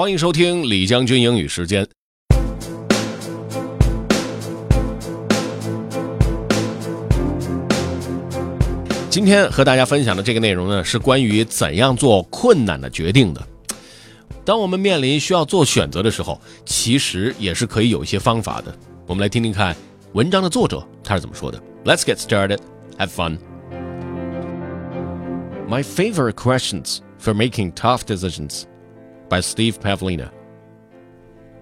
欢迎收听李将军英语时间。今天和大家分享的这个内容呢，是关于怎样做困难的决定的。当我们面临需要做选择的时候，其实也是可以有一些方法的。我们来听听看文章的作者他是怎么说的。Let's get started. Have fun. My favorite questions for making tough decisions by Steve Pavlina.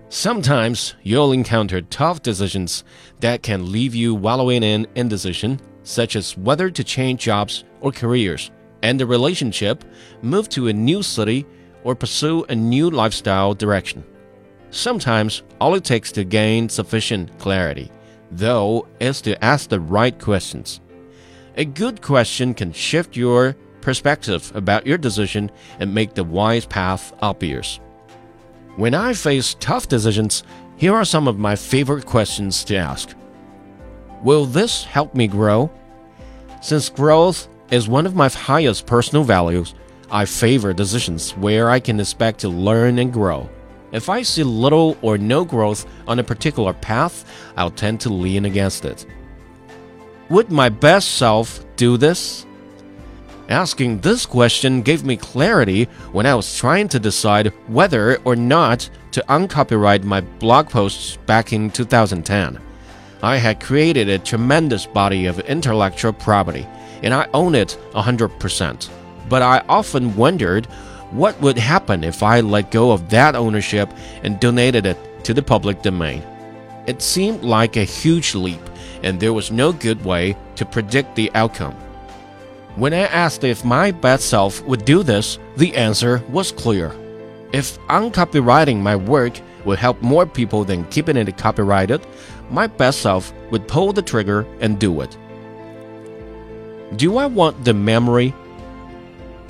Sometimes you'll encounter tough decisions that can leave you wallowing in indecision such as whether to change jobs or careers, and a relationship, move to a new city, or pursue a new lifestyle direction. Sometimes all it takes to gain sufficient clarity, though, is to ask the right questions. A good question can shift your perspective about your decision and make the wise path obvious. When I face tough decisions, here are some of my favorite questions to ask. Will this help me grow? Since growth is one of my highest personal values, I favor decisions where I can expect to learn and grow. If I see little or no growth on a particular path, I'll tend to lean against it. Would my best self do this? Asking this question gave me clarity when I was trying to decide whether or not to uncopyright my blog posts back in 2010. I had created a tremendous body of intellectual property, and I own it 100%. But I often wondered what would happen if I let go of that ownership and donated it to the public domain. It seemed like a huge leap, and there was no good way to predict the outcome. When I asked if my bad self would do this, the answer was clear. If uncopyrighting my work would help more people than keeping it copyrighted, my best self would pull the trigger and do it. Do I want the memory?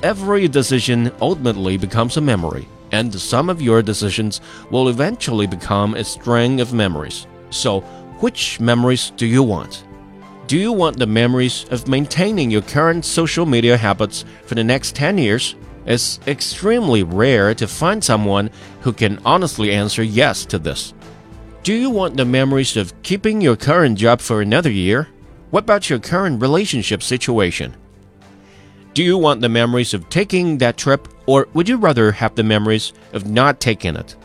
Every decision ultimately becomes a memory, and the sum of your decisions will eventually become a string of memories. So, which memories do you want? Do you want the memories of maintaining your current social media habits for the next 10 years? It's extremely rare to find someone who can honestly answer yes to this. Do you want the memories of keeping your current job for another year? What about your current relationship situation? Do you want the memories of taking that trip, or would you rather have the memories of not taking it?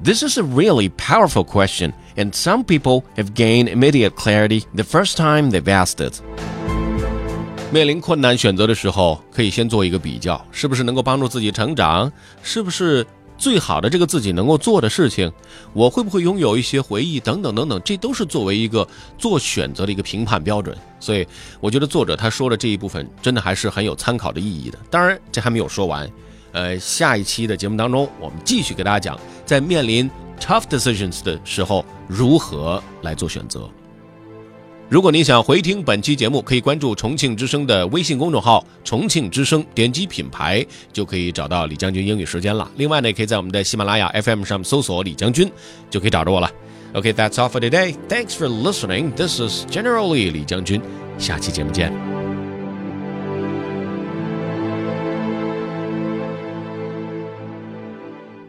This is a really powerful question, and some people have gained immediate clarity the first time they've asked it. 面临困难选择的时候，可以先做一个比较，是不是能够帮助自己成长？是不是最好的这个自己能够做的事情？我会不会拥有一些回忆？等等等等，这都是作为一个做选择的一个评判标准。所以，我觉得作者他说的这一部分，真的还是很有参考的意义的。当然，这还没有说完。呃，下一期的节目当中，我们继续给大家讲，在面临 tough decisions 的时候，如何来做选择。如果您想回听本期节目，可以关注重庆之声的微信公众号“重庆之声”，点击品牌就可以找到李将军英语时间了。另外呢，也可以在我们的喜马拉雅 FM 上搜索“李将军”，就可以找着我了。OK，that's all for today. Thanks for listening. This is Generally 李将军，下期节目见。